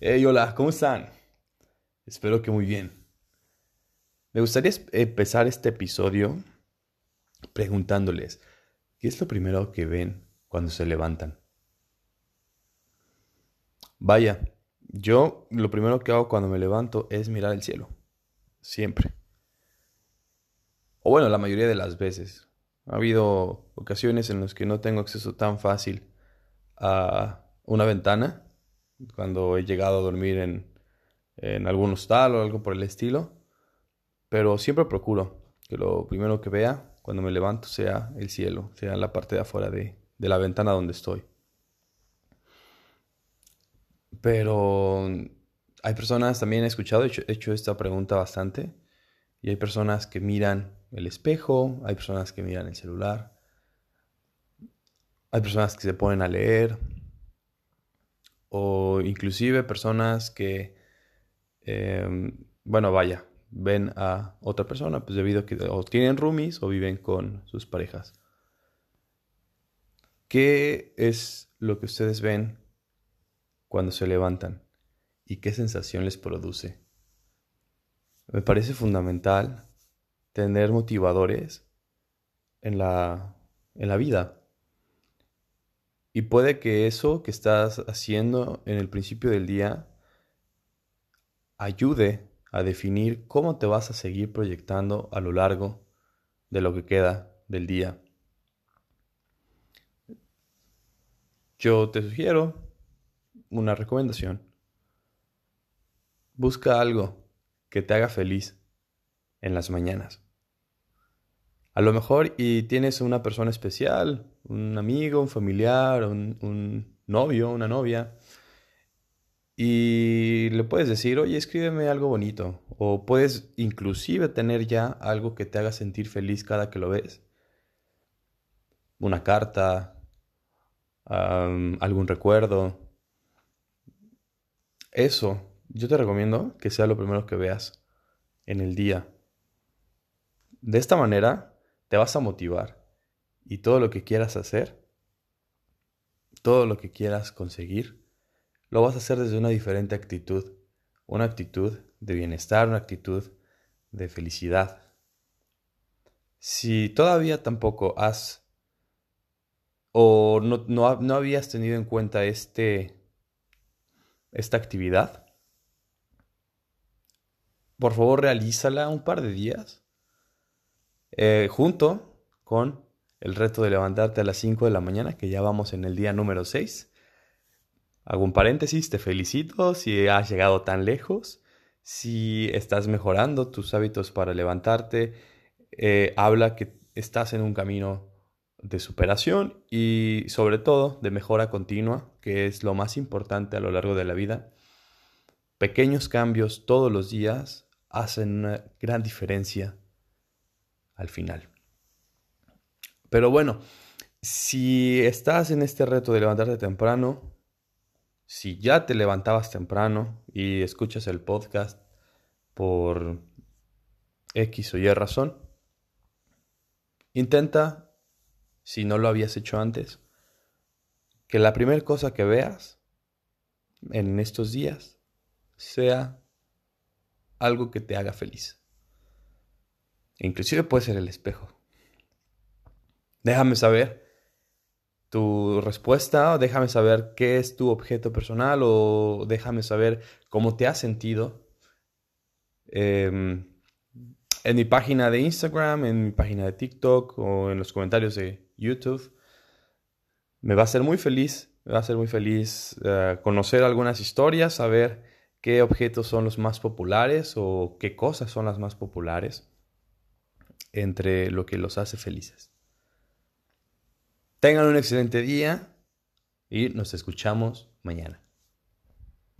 Hey, hola, ¿cómo están? Espero que muy bien. Me gustaría empezar este episodio preguntándoles, ¿qué es lo primero que ven cuando se levantan? Vaya, yo lo primero que hago cuando me levanto es mirar el cielo. Siempre. O bueno, la mayoría de las veces. Ha habido ocasiones en las que no tengo acceso tan fácil a una ventana cuando he llegado a dormir en, en algún hostal o algo por el estilo. Pero siempre procuro que lo primero que vea cuando me levanto sea el cielo, sea la parte de afuera de, de la ventana donde estoy. Pero hay personas, también he escuchado, he hecho, he hecho, esta pregunta bastante, y hay personas que miran el espejo, hay personas que miran el celular, hay personas que se ponen a leer, o inclusive personas que, eh, bueno, vaya, ven a otra persona, pues debido a que o tienen roomies o viven con sus parejas. ¿Qué es lo que ustedes ven cuando se levantan y qué sensación les produce? Me parece fundamental tener motivadores en la, en la vida. Y puede que eso que estás haciendo en el principio del día ayude a definir cómo te vas a seguir proyectando a lo largo de lo que queda del día. Yo te sugiero una recomendación. Busca algo que te haga feliz en las mañanas. A lo mejor y tienes una persona especial, un amigo, un familiar, un, novio, una novia, y le puedes decir, oye, escríbeme algo bonito. O puedes inclusive tener ya algo que te haga sentir feliz cada que lo ves. Una carta, um, algún recuerdo. Eso, yo te recomiendo que sea lo primero que veas en el día. De esta manera te vas a motivar y todo lo que quieras hacer, todo lo que quieras conseguir, lo vas a hacer desde una diferente actitud, una actitud de bienestar, una actitud de felicidad. Si todavía tampoco has o no, no, habías tenido en cuenta este, esta actividad, por favor realízala un par de días eh, junto con el reto de levantarte a las 5 de la mañana, que ya vamos en el día número 6. Hago paréntesis, te felicito si has llegado tan lejos, si estás mejorando tus hábitos para levantarte, eh, habla que estás en un camino de superación y sobre todo de mejora continua, que es lo más importante a lo largo de la vida. Pequeños cambios todos los días hacen una gran diferencia al final. Pero bueno, si estás en este reto de levantarte temprano, si ya te levantabas temprano y escuchas el podcast por X o Y razón, intenta, si no lo habías hecho antes, que la primera cosa que veas en estos días sea algo que te haga feliz. Inclusive puede ser el espejo. Déjame saber tu respuesta, déjame saber qué es tu objeto personal o déjame saber cómo te has sentido. Em, en mi página de Instagram, en mi página de TikTok o en los comentarios de YouTube. Me va a ser muy feliz, me va a ser muy feliz uh, conocer algunas historias, saber qué objetos son los más populares o qué cosas son las más populares entre lo que los hace felices. Tengan un excelente día y nos escuchamos mañana.